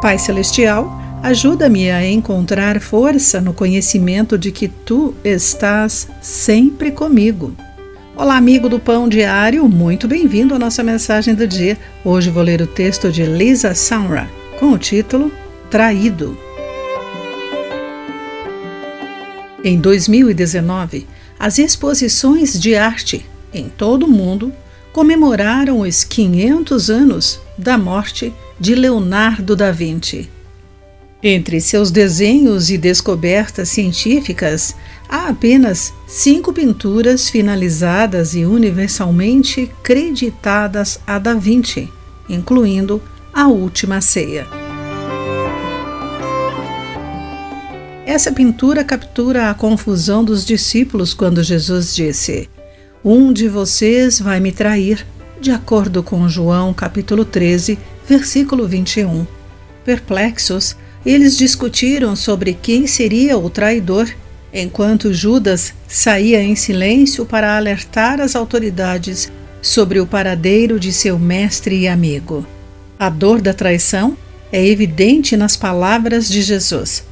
Pai Celestial, ajuda-me a encontrar força no conhecimento de que tu estás sempre comigo. Olá, amigo do Pão Diário, muito bem-vindo à nossa mensagem do dia. Hoje vou ler o texto de Lisa Samra com o título Traído. Em 2019, as exposições de arte em todo o mundo comemoraram os 500 anos da morte de Leonardo da Vinci. Entre seus desenhos e descobertas científicas, há apenas cinco pinturas finalizadas e universalmente creditadas a Da Vinci, incluindo A Última Ceia. Essa pintura captura a confusão dos discípulos quando Jesus disse: Um de vocês vai me trair, de acordo com João capítulo 13, versículo 21. Perplexos, eles discutiram sobre quem seria o traidor, enquanto Judas saía em silêncio para alertar as autoridades sobre o paradeiro de seu mestre e amigo. A dor da traição é evidente nas palavras de Jesus.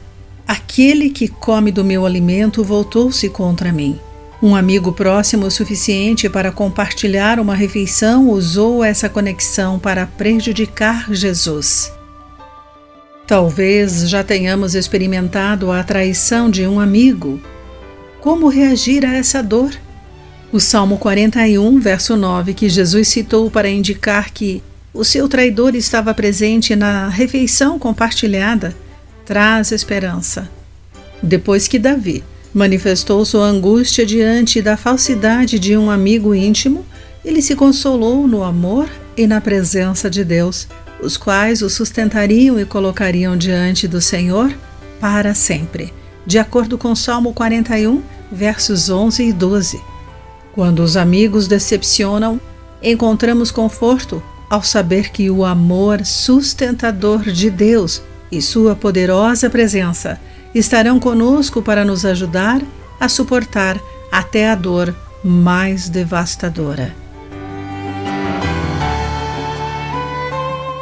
Aquele que come do meu alimento voltou-se contra mim. Um amigo próximo o suficiente para compartilhar uma refeição usou essa conexão para prejudicar Jesus. Talvez já tenhamos experimentado a traição de um amigo. Como reagir a essa dor? O Salmo 41, verso 9, que Jesus citou para indicar que o seu traidor estava presente na refeição compartilhada, traz esperança. Depois que Davi manifestou sua angústia diante da falsidade de um amigo íntimo, ele se consolou no amor e na presença de Deus, os quais o sustentariam e colocariam diante do Senhor para sempre, de acordo com Salmo 41, versos 11 e 12. Quando os amigos decepcionam, encontramos conforto ao saber que o amor sustentador de Deus e sua poderosa presença estarão conosco para nos ajudar a suportar até a dor mais devastadora.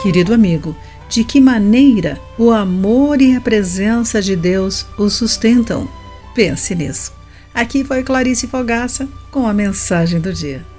Querido amigo, de que maneira o amor e a presença de Deus o sustentam? Pense nisso. Aqui foi Clarice Fogaça com a mensagem do dia.